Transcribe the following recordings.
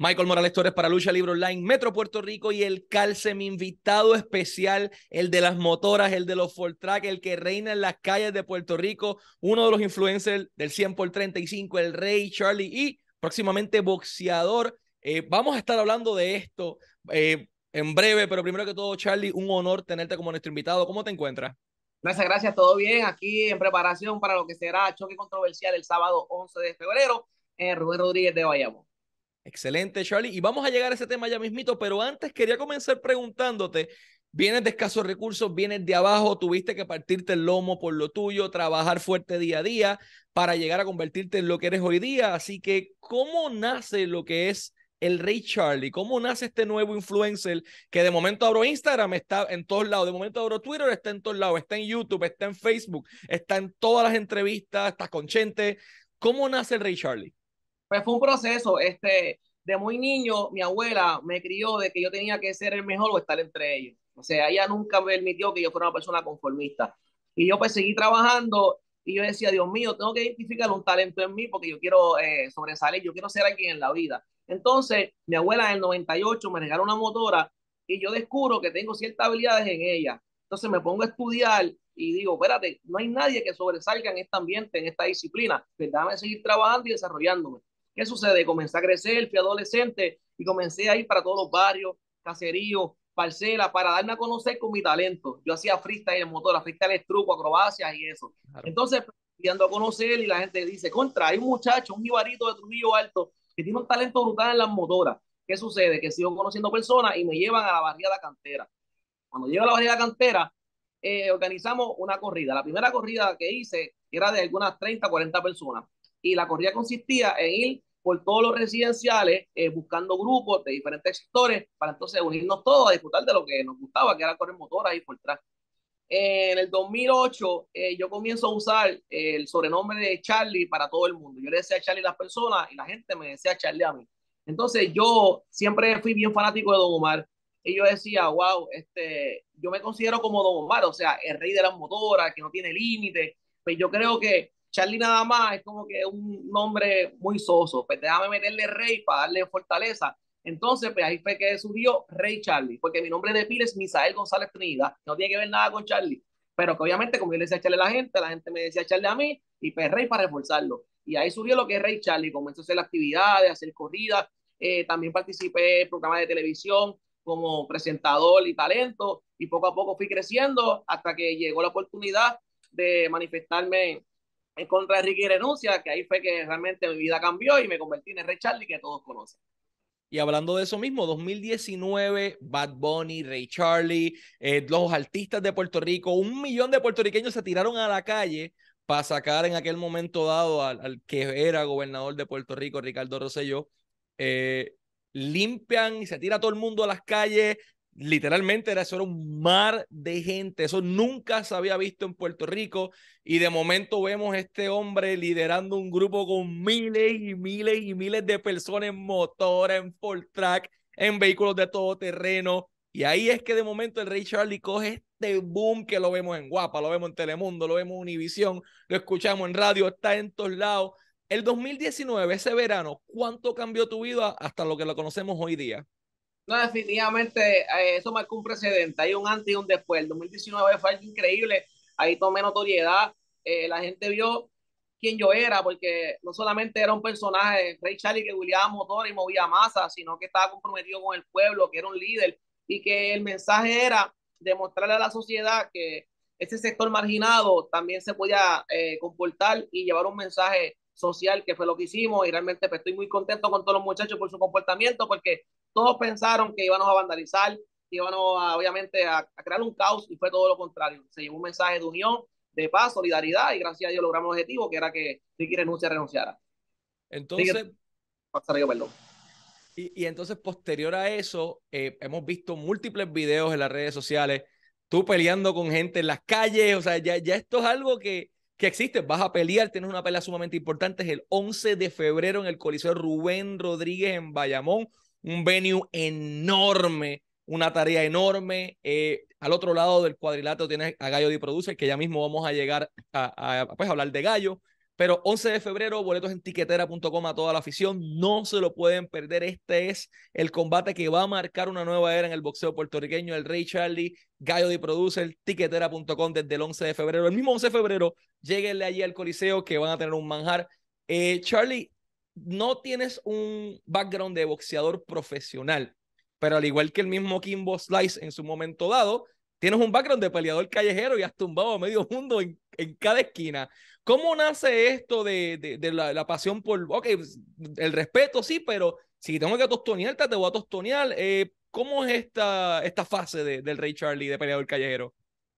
Michael Morales Torres para Lucha Libre Online, Metro Puerto Rico y el Calce, mi invitado especial, el de las motoras, el de los full track, el que reina en las calles de Puerto Rico, uno de los influencers del 100 por 35, el Rey Charlie y próximamente boxeador. Eh, vamos a estar hablando de esto eh, en breve, pero primero que todo, Charlie, un honor tenerte como nuestro invitado. ¿Cómo te encuentras? Gracias, gracias, todo bien. Aquí en preparación para lo que será choque controversial el sábado 11 de febrero en Rubén Rodríguez de Bayamón. Excelente, Charlie. Y vamos a llegar a ese tema ya mismito, pero antes quería comenzar preguntándote, vienes de escasos recursos, vienes de abajo, tuviste que partirte el lomo por lo tuyo, trabajar fuerte día a día para llegar a convertirte en lo que eres hoy día. Así que, ¿cómo nace lo que es el Rey Charlie? ¿Cómo nace este nuevo influencer que de momento abro Instagram, está en todos lados, de momento abro Twitter, está en todos lados, está en YouTube, está en Facebook, está en todas las entrevistas, está con Chente. ¿Cómo nace el Rey Charlie? Pues fue un proceso, este, de muy niño, mi abuela me crió de que yo tenía que ser el mejor o estar entre ellos. O sea, ella nunca me permitió que yo fuera una persona conformista. Y yo pues seguí trabajando y yo decía, Dios mío, tengo que identificar un talento en mí porque yo quiero eh, sobresalir, yo quiero ser alguien en la vida. Entonces, mi abuela en el 98 me regaló una motora y yo descubro que tengo ciertas habilidades en ella. Entonces me pongo a estudiar y digo, espérate, no hay nadie que sobresalga en este ambiente, en esta disciplina. Pues déjame seguir trabajando y desarrollándome. ¿Qué sucede? Comencé a crecer, fui adolescente y comencé a ir para todos los barrios, caseríos, parcelas, para darme a conocer con mi talento. Yo hacía freestyle en motor, freestyle truco, acrobacias y eso. Entonces, yendo a conocer y la gente dice, contra, hay un muchacho, un jibarito de Trujillo Alto que tiene un talento brutal en las motoras. ¿Qué sucede? Que sigo conociendo personas y me llevan a la barriada cantera. Cuando llego a la barriada cantera, eh, organizamos una corrida. La primera corrida que hice era de algunas 30, 40 personas. Y la corrida consistía en ir por todos los residenciales, eh, buscando grupos de diferentes sectores para entonces unirnos todos a disfrutar de lo que nos gustaba, que era correr motoras y por track. En el 2008 eh, yo comienzo a usar el sobrenombre de Charlie para todo el mundo. Yo le decía Charlie a las personas y la gente me decía Charlie a mí. Entonces yo siempre fui bien fanático de Don Omar y yo decía, wow, este, yo me considero como Don Omar, o sea, el rey de las motoras, que no tiene límite. Pues yo creo que Charlie nada más es como que un nombre muy soso, pues déjame meterle rey para darle fortaleza. Entonces, pues ahí fue que surgió Rey Charlie, porque mi nombre de pila es Misael González Trinidad, no tiene que ver nada con Charlie, pero que obviamente como yo le decía Charlie a la gente, la gente me decía Charlie a mí, y pues Rey para reforzarlo. Y ahí surgió lo que es Rey Charlie, comenzó a hacer actividades, a hacer corridas, eh, también participé en programas de televisión como presentador y talento, y poco a poco fui creciendo hasta que llegó la oportunidad de manifestarme en contra de Ricky Renuncia, que ahí fue que realmente mi vida cambió y me convertí en el Rey Charlie que todos conocen. Y hablando de eso mismo, 2019, Bad Bunny, Ray Charlie, eh, los artistas de Puerto Rico, un millón de puertorriqueños se tiraron a la calle para sacar en aquel momento dado al, que era gobernador de Puerto Rico, Ricardo Rosselló. Eh, limpian y se tira todo el mundo a las calles, literalmente era, eso era un mar de gente, eso nunca se había visto en Puerto Rico y de momento vemos este hombre liderando un grupo con miles y miles y miles de personas en motor, en full track, en vehículos de todo terreno y ahí es que de momento el Rey Charlie coge este boom que lo vemos en Guapa, lo vemos en Telemundo, lo vemos en Univisión, lo escuchamos en radio, está en todos lados. El 2019, ese verano, ¿cuánto cambió tu vida hasta lo que lo conocemos hoy día? No, definitivamente eh, eso marcó un precedente. Hay un antes y un después. El 2019 fue algo increíble. Ahí tomé notoriedad. Eh, la gente vio quién yo era, porque no solamente era un personaje, Ray Charlie, que guiaba motor y movía masa, sino que estaba comprometido con el pueblo, que era un líder y que el mensaje era demostrarle a la sociedad que ese sector marginado también se podía eh, comportar y llevar un mensaje social, que fue lo que hicimos. Y realmente pues, estoy muy contento con todos los muchachos por su comportamiento, porque todos pensaron que íbamos a vandalizar, que íbamos a, obviamente a, crear un caos y fue todo lo contrario. Se llevó un mensaje de unión, de paz, solidaridad y gracias a Dios logramos el objetivo que era que Ricky renuncia renunciara. Entonces, perdón. Y, y, entonces posterior a eso, eh, hemos visto múltiples videos en las redes sociales, tú peleando con gente en las calles, o sea, ya, ya esto es algo que, que existe, vas a pelear, tienes una pelea sumamente importante, es el 11 de febrero en el Coliseo Rubén Rodríguez en Bayamón, un venue enorme, una tarea enorme. Eh, al otro lado del cuadrilátero tienes a Gallo de Producer, que ya mismo vamos a llegar a, pues, hablar de Gallo. Pero 11 de febrero, boletos en tiquetera.com a toda la afición. No se lo pueden perder. Este es el combate que va a marcar una nueva era en el boxeo puertorriqueño. El Rey Charlie, Gallo de Producer, tiquetera.com desde el 11 de febrero. El mismo 11 de febrero, lleguenle allí al Coliseo que van a tener un manjar. Eh, Charlie, no tienes un background de boxeador profesional, pero al igual que el mismo Kimbo Slice en su momento dado, tienes un background de peleador callejero y has tumbado a medio mundo en, en cada esquina. ¿Cómo nace esto de, de, la, pasión por, ok, el respeto sí, pero si tengo que tostonearte, te voy a tostonear. Eh, ¿Cómo es esta, esta fase de, del Rey Charlie de peleador callejero?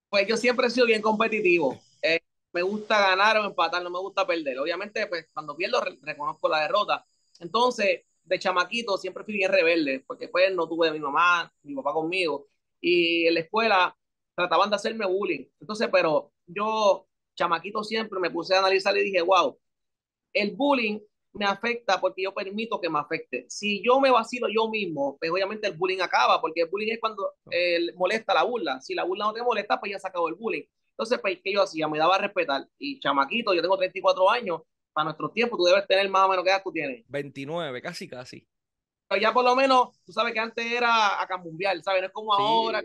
Pues yo siempre he sido bien competitivo. Eh, me gusta ganar o empatar, no me gusta perder. Obviamente, pues cuando pierdo reconozco la derrota. Entonces, de chamaquito siempre fui bien rebelde, porque pues no tuve a mi mamá, mi papá conmigo. Y en la escuela trataban de hacerme bullying. Entonces, pero yo chamaquito siempre me puse a analizar y dije, wow, el bullying me afecta porque yo permito que me afecte. Si yo me vacilo yo mismo, pues obviamente el bullying acaba, porque el bullying es cuando eh, molesta la burla. Si la burla no te molesta, pues ya se acabó el bullying. Entonces, pues, ¿qué yo hacía? Me daba a respetar. Y chamaquito, yo tengo 34 años, para nuestro tiempo tú debes tener más o menos, ¿qué edad tú tienes? 29, casi, casi. Pero ya por lo menos, tú sabes que antes era a cambiar, ¿sabes? No es como ahora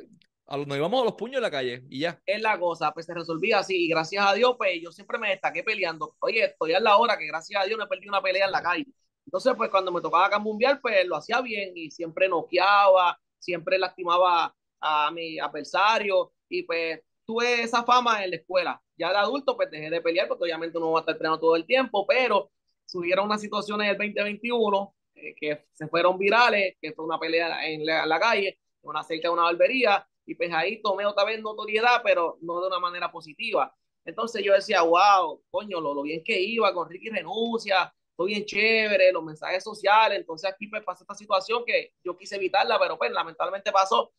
nos íbamos a los puños en la calle y ya. Es la cosa, pues se resolvía así y gracias a Dios, pues yo siempre me destaqué peleando. Oye, estoy a la hora que gracias a Dios me perdí una pelea en la calle. Entonces, pues cuando me tocaba cambiar, pues lo hacía bien y siempre noqueaba, siempre lastimaba a mi adversario y pues tuve esa fama en la escuela. Ya de adulto, pues dejé de pelear porque obviamente uno va a estar entrenando todo el tiempo, pero subieron unas situaciones del 2021 eh, que se fueron virales, que fue una pelea en la, en la calle, una cerca de una barbería, y pues ahí tomé otra vez notoriedad, pero no de una manera positiva. Entonces yo decía, wow, coño, lo, bien que iba con Ricky Renuncia, todo bien chévere, los mensajes sociales. Entonces aquí pues pasó esta situación que yo quise evitarla, pero pues lamentablemente pasó.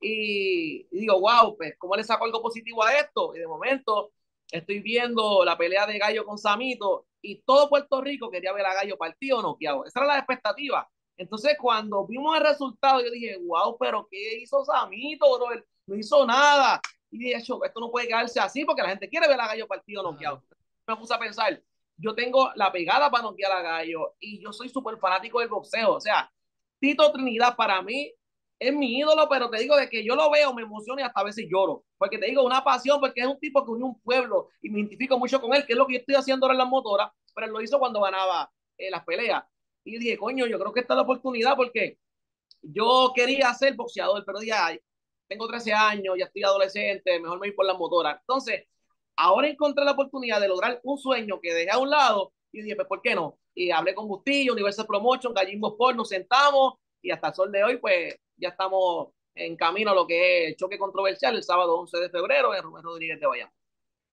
Y, digo, wow, pues ¿cómo le saco algo positivo a esto? Y de momento estoy viendo la pelea de Gallo con Samito y todo Puerto Rico quería ver a Gallo partido o noqueado. Esa era la expectativa. Entonces, cuando vimos el resultado, yo dije, wow, pero ¿qué hizo Samito, bro? No hizo nada. Y dije, esto no puede quedarse así porque la gente quiere ver a Gallo partido noqueado. Me puse a pensar, yo tengo la pegada para noquear a Gallo y yo soy súper fanático del boxeo. O sea, Tito Trinidad para mí es mi ídolo, pero te digo de que yo lo veo, me emociona y hasta a veces lloro. Porque te digo, una pasión, porque es un tipo que unió un pueblo y me identifico mucho con él, que es lo que yo estoy haciendo ahora en las motoras, pero él lo hizo cuando ganaba eh, las peleas. Y dije, coño, yo creo que esta es la oportunidad porque yo quería ser boxeador, pero ya tengo 13 años, ya estoy adolescente, mejor me voy por la motora. Entonces, ahora encontré la oportunidad de lograr un sueño que dejé a un lado y dije, pues, ¿por qué no? Y hablé con Bustillo, Universal Promotion, Gallimbo Sport, nos sentamos y hasta el sol de hoy, pues, ya estamos en camino a lo que es choque controversial el sábado 11 de febrero en Rubén Rodríguez de Bayamón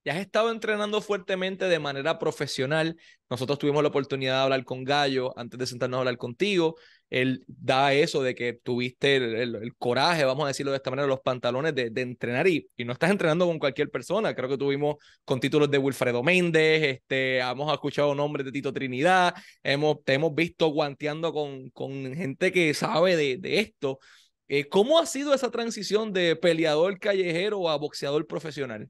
ya has estado entrenando fuertemente de manera profesional. Nosotros tuvimos la oportunidad de hablar con Gallo antes de sentarnos a hablar contigo. Él da eso de que tuviste el, coraje, vamos a decirlo de esta manera, los pantalones de, entrenar y, y, no estás entrenando con cualquier persona. Creo que tuvimos con títulos de Wilfredo Méndez, este, hemos escuchado nombres de Tito Trinidad, hemos, te hemos visto guanteando con, con gente que sabe de, de esto. Eh, ¿Cómo ha sido esa transición de peleador callejero a boxeador profesional?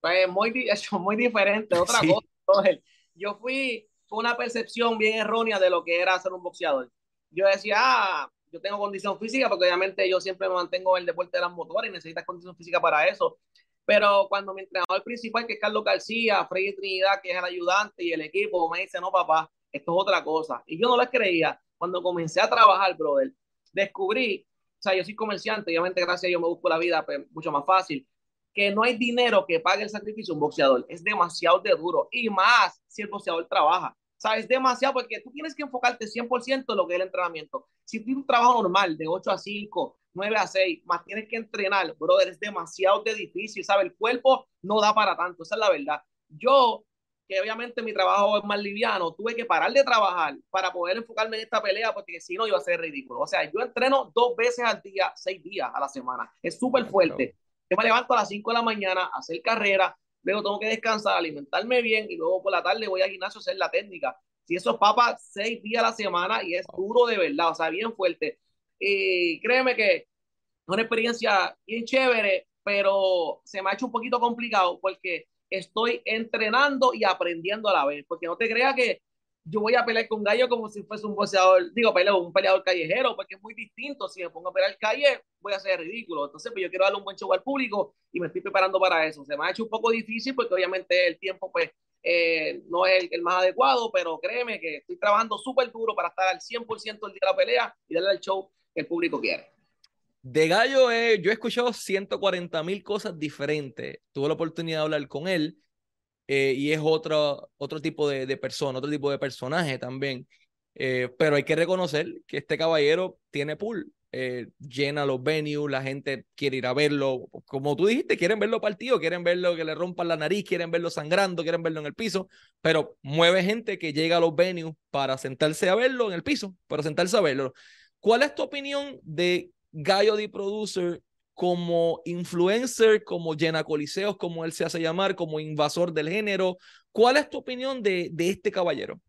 Pues muy, muy diferente, otra cosa. Yo fui con una percepción bien errónea de lo que era ser un boxeador. Yo decía, ah, yo tengo condición física, porque obviamente yo siempre me mantengo en el deporte de las motores y necesitas condición física para eso. Pero cuando mi entrenador principal, que es Carlos García, Freddy Trinidad, que es el ayudante y el equipo, me dice, no, papá, esto es otra cosa. Y yo no les creía. Cuando comencé a trabajar, brother, descubrí, o sea, yo soy comerciante, obviamente gracias a Dios me busco la vida pues, mucho más fácil que no hay dinero que pague el sacrificio de un boxeador. Es demasiado de duro. Y más si el boxeador trabaja. ¿Sabes? Demasiado porque tú tienes que enfocarte 100% en lo que es el entrenamiento. Si tienes un trabajo normal de 8 a 5, 9 a 6, más tienes que entrenar, brother, es demasiado de difícil, ¿sabes? El cuerpo no da para tanto, esa es la verdad. Yo, que obviamente mi trabajo es más liviano, tuve que parar de trabajar para poder enfocarme en esta pelea porque si no iba a ser ridículo. O sea, yo entreno dos veces al día, seis días a la semana. Es súper fuerte. Yo me levanto a las 5 de la mañana a hacer carrera, luego tengo que descansar, alimentarme bien y luego por la tarde voy al gimnasio a hacer la técnica. Si eso es papas seis días a la semana y es duro de verdad, o sea, bien fuerte. Y créeme que es una experiencia bien chévere, pero se me ha hecho un poquito complicado porque estoy entrenando y aprendiendo a la vez, porque no te creas que yo voy a pelear con Gallo como si fuese un boxeador, digo, peleo, un peleador callejero, porque es muy distinto. Si me pongo a pelear calle, voy a ser ridículo. Entonces, pues yo quiero darle un buen show al público y me estoy preparando para eso. Se me ha hecho un poco difícil porque obviamente el tiempo, pues, eh, no es el, el, más adecuado, pero créeme que estoy trabajando súper duro para estar al 100% el día de la pelea y darle el show que el público quiere. De Gallo, eh, yo he escuchado 140 mil cosas diferentes. Tuve la oportunidad de hablar con él eh, y es otro, otro tipo de, de, persona, otro tipo de personaje también. Eh, pero hay que reconocer que este caballero tiene pool, eh, llena los venues, la gente quiere ir a verlo. Como tú dijiste, quieren verlo partido, quieren verlo que le rompan la nariz, quieren verlo sangrando, quieren verlo en el piso, pero mueve gente que llega a los venues para sentarse a verlo en el piso, para sentarse a verlo. ¿Cuál es tu opinión de Gallo de Producer como influencer, como llena coliseos, como él se hace llamar, como invasor del género? ¿Cuál es tu opinión de, de este caballero?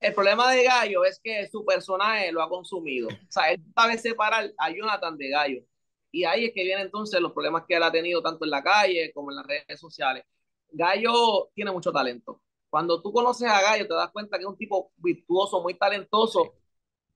El problema de Gallo es que su personaje lo ha consumido. O sea, él sabe separar a Jonathan de Gallo. Y ahí es que vienen entonces los problemas que él ha tenido tanto en la calle como en las redes sociales. Gallo tiene mucho talento. Cuando tú conoces a Gallo, te das cuenta que es un tipo virtuoso, muy talentoso.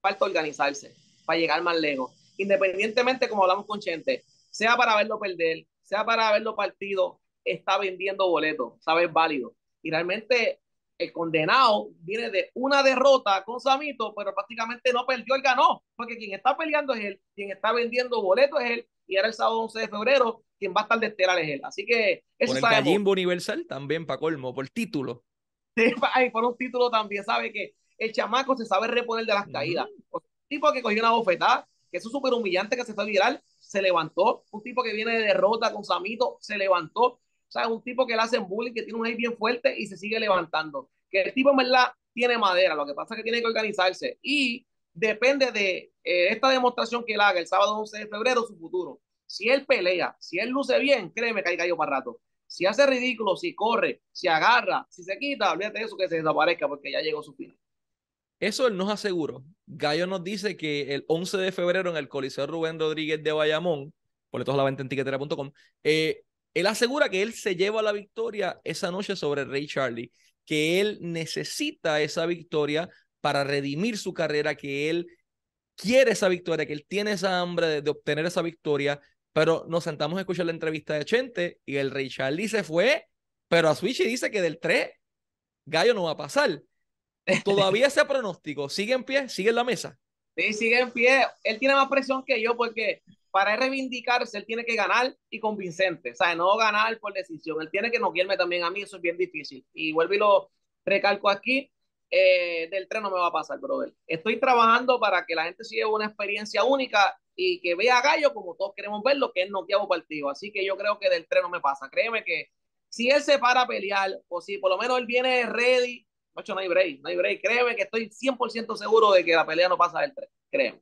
Falta organizarse para llegar más lejos. Independientemente, como hablamos con Chente, sea para verlo perder, sea para verlo partido, está vendiendo boletos, sabe, es válido. Y realmente el condenado viene de una derrota con Samito, pero prácticamente no perdió, él ganó, porque quien está peleando es él, quien está vendiendo boletos es él, y era el sábado 11 de febrero, quien va a estar de estelar es él. Así que eso Por el Gallimbo Universal también, para colmo, por título. Sí, por un título también, sabe que el chamaco se sabe reponer de las caídas. Un tipo que cogió una bofetada, que eso es súper humillante, que se fue viral, se levantó. Un tipo que viene de derrota con Samito, se levantó. O sea, un tipo que le hacen bullying, que tiene un hate bien fuerte y se sigue levantando. Que el tipo en verdad tiene madera, lo que pasa es que tiene que organizarse y depende de eh, esta demostración que él haga el sábado 11 de febrero, su futuro. Si él pelea, si él luce bien, créeme que hay gallo para rato. Si hace ridículo, si corre, si agarra, si se quita, olvídate de eso que se desaparezca porque ya llegó su final. Eso él nos aseguró. Gallo nos dice que el 11 de febrero en el Coliseo Rubén Rodríguez de Bayamón, boletos a la venta en tiquetera.com, eh, él asegura que él se lleva la victoria esa noche sobre Ray Charlie, que él necesita esa victoria para redimir su carrera, que él quiere esa victoria, que él tiene esa hambre de, obtener esa victoria, pero nos sentamos a escuchar la entrevista de Chente y el Ray Charlie se fue, pero a Switch dice que del 3 Gallo no va a pasar. Todavía ese pronóstico sigue en pie, sigue en la mesa. Sí, sigue en pie. Él tiene más presión que yo porque para reivindicarse, él tiene que ganar y convincente. O sea, no ganar por decisión. Él tiene que no noquearme también a mí, eso es bien difícil. Y vuelvo y lo recalco aquí. Eh, del tren no me va a pasar, brother. Estoy trabajando para que la gente siga una experiencia única y que vea a Gallo como todos queremos verlo, que es noqueado partido. Así que yo creo que del tren no me pasa. Créeme que si él se para a pelear, o si por lo menos él viene ready Macho, no hay break, no hay break. Créeme que estoy 100% seguro de que la pelea no pasa del 3. Créeme.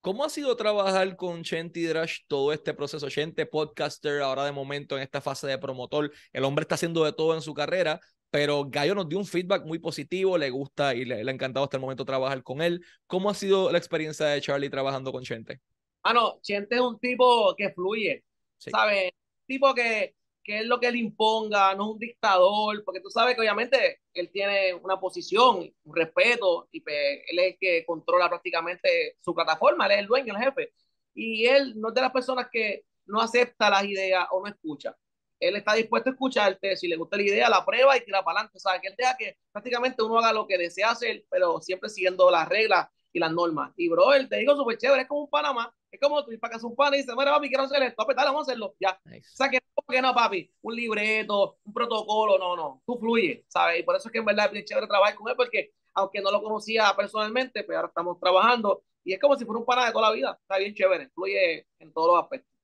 ¿Cómo ha sido trabajar con Chente Drash todo este proceso? Chente, podcaster, ahora de momento en esta fase de promotor. El hombre está haciendo de todo en su carrera, pero Gallo nos dio un feedback muy positivo, le gusta y le, le ha encantado hasta el momento trabajar con él. ¿Cómo ha sido la experiencia de Charlie trabajando con Chente? Ah, no, Chente es un tipo que fluye, sí. ¿sabes? Tipo que que es lo que él imponga, no es un dictador, porque tú sabes que obviamente él tiene una posición, un respeto, y pues, él es el que controla prácticamente su plataforma, él es el dueño, el jefe. Y él no es de las personas que no acepta las ideas o no escucha. Él está dispuesto a escucharte, si le gusta la idea, la prueba y tira para adelante. O sea, que él deja que prácticamente uno haga lo que desea hacer, pero siempre siguiendo las reglas y las normas. Y bro, él te digo súper chévere, es como un Panamá, es como tú para casa un pan y dices, mira papi, quiero hacer esto, pues vamos a hacerlo, ya. Nice. O sea, que no, que no, papi, un libreto, un protocolo, no, no, tú fluye, ¿sabes? Y por eso es que en verdad es bien chévere trabajar con él, porque aunque no lo conocía personalmente, pues ahora estamos trabajando y es como si fuera un pana de toda la vida, está bien chévere, fluye en todos los aspectos.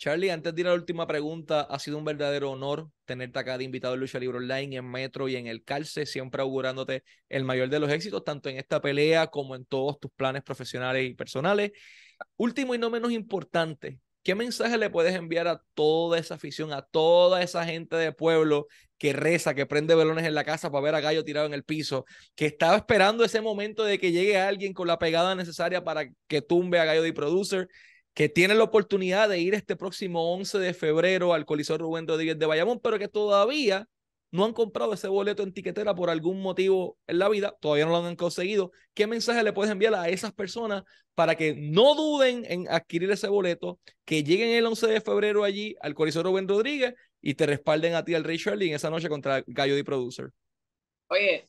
Charlie, antes de ir a la última pregunta, ha sido un verdadero honor tenerte acá de invitado en Lucha Libre Online, en Metro y en el Calce, siempre augurándote el mayor de los éxitos, tanto en esta pelea como en todos tus planes profesionales y personales. Último y no menos importante, ¿qué mensaje le puedes enviar a toda esa afición, a toda esa gente de pueblo que reza, que prende velones en la casa para ver a Gallo tirado en el piso, que estaba esperando ese momento de que llegue alguien con la pegada necesaria para que tumbe a Gallo de Producer? que tienen la oportunidad de ir este próximo 11 de febrero al Coliseo Rubén Rodríguez de Bayamón, pero que todavía no han comprado ese boleto en tiquetera por algún motivo en la vida, todavía no lo han conseguido, ¿qué mensaje le puedes enviar a esas personas para que no duden en adquirir ese boleto, que lleguen el 11 de febrero allí al Coliseo Rubén Rodríguez y te respalden a ti al Ray Shirley en esa noche contra Gallo de Producer? Oye,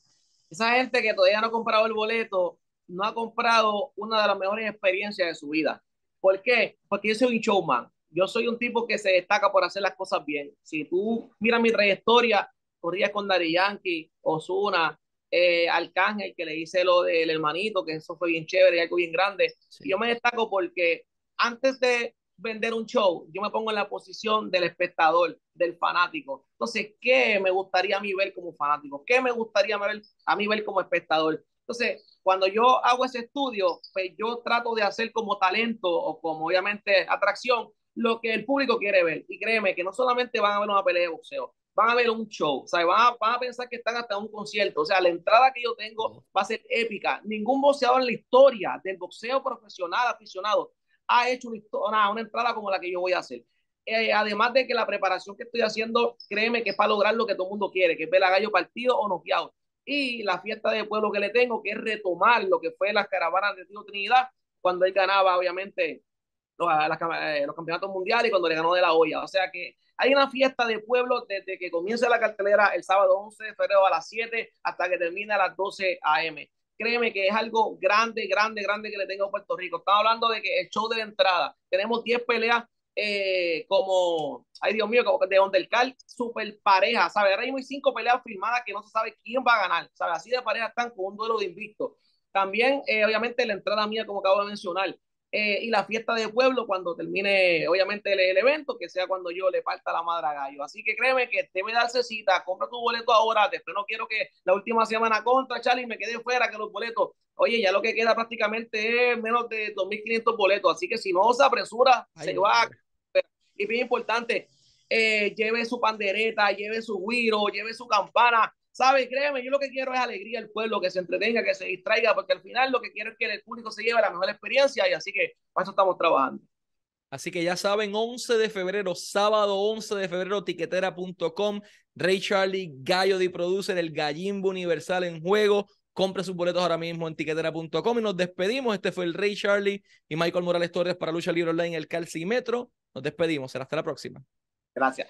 esa gente que todavía no ha comprado el boleto, no ha comprado una de las mejores experiencias de su vida. ¿Por qué? Porque yo soy un showman. Yo soy un tipo que se destaca por hacer las cosas bien. Si tú miras mi trayectoria, corría con Dari Yankee, Osuna, eh, Arcángel, que le hice lo del hermanito, que eso fue bien chévere y algo bien grande. Y yo me destaco porque antes de vender un show, yo me pongo en la posición del espectador, del fanático. Entonces, ¿qué me gustaría a mí ver como fanático? ¿Qué me gustaría a mí ver como espectador? Entonces, cuando yo hago ese estudio, pues yo trato de hacer como talento o como obviamente atracción lo que el público quiere ver. Y créeme que no solamente van a ver una pelea de boxeo, van a ver un show, o sea, van a, van a, pensar que están hasta un concierto, o sea, la entrada que yo tengo va a ser épica. Ningún boxeador en la historia del boxeo profesional aficionado ha hecho una, una entrada como la que yo voy a hacer. Eh, además de que la preparación que estoy haciendo, créeme que es para lograr lo que todo el mundo quiere, que es ver a gallo partido o noqueado. Y la fiesta de pueblo que le tengo, que es retomar lo que fue las caravanas de Tío Trinidad, cuando él ganaba, obviamente, los, eh, los campeonatos mundiales y cuando le ganó de la olla. O sea que hay una fiesta de pueblo desde que comienza la cartelera el sábado 11 de febrero a las 7 hasta que termina a las 12 a.m. Créeme que es algo grande, grande, grande que le tengo a Puerto Rico. Estamos hablando de que el show de la entrada, tenemos 10 peleas eh, como, ay Dios mío, como de Undercard, super pareja, ¿sabes? Ahora hay cinco peleas firmadas que no se sabe quién va a ganar, ¿sabes? Así de pareja están con un duelo de invicto. También, eh, obviamente, la entrada mía, como acabo de mencionar, eh, y la fiesta de pueblo cuando termine, obviamente, el, el, evento, que sea cuando yo le parta la madre a gallo. Así que créeme que debe darse cita, compra tu boleto ahora, después no quiero que la última semana contra, Charlie, me quede fuera, que los boletos, oye, ya lo que queda prácticamente es menos de 2.500 boletos, así que si no se apresura, Ay, se va. Y bien importante, eh, lleve su pandereta, lleve su guiro, lleve su campana, ¿Sabes? Créeme, yo lo que quiero es alegría al pueblo, que se entretenga, que se distraiga, porque al final lo que quiero es que el público se lleve la mejor experiencia y así que para eso estamos trabajando. Así que ya saben, 11 de febrero, sábado 11 de febrero, tiquetera.com, Ray Charlie, Gallo de Producer, el Gallimbo Universal en juego. Compre sus boletos ahora mismo en tiquetera.com y nos despedimos. Este fue el Ray Charlie y Michael Morales Torres para Lucha Libre Online, el Calcimetro. Nos despedimos. Será hasta la próxima. Gracias.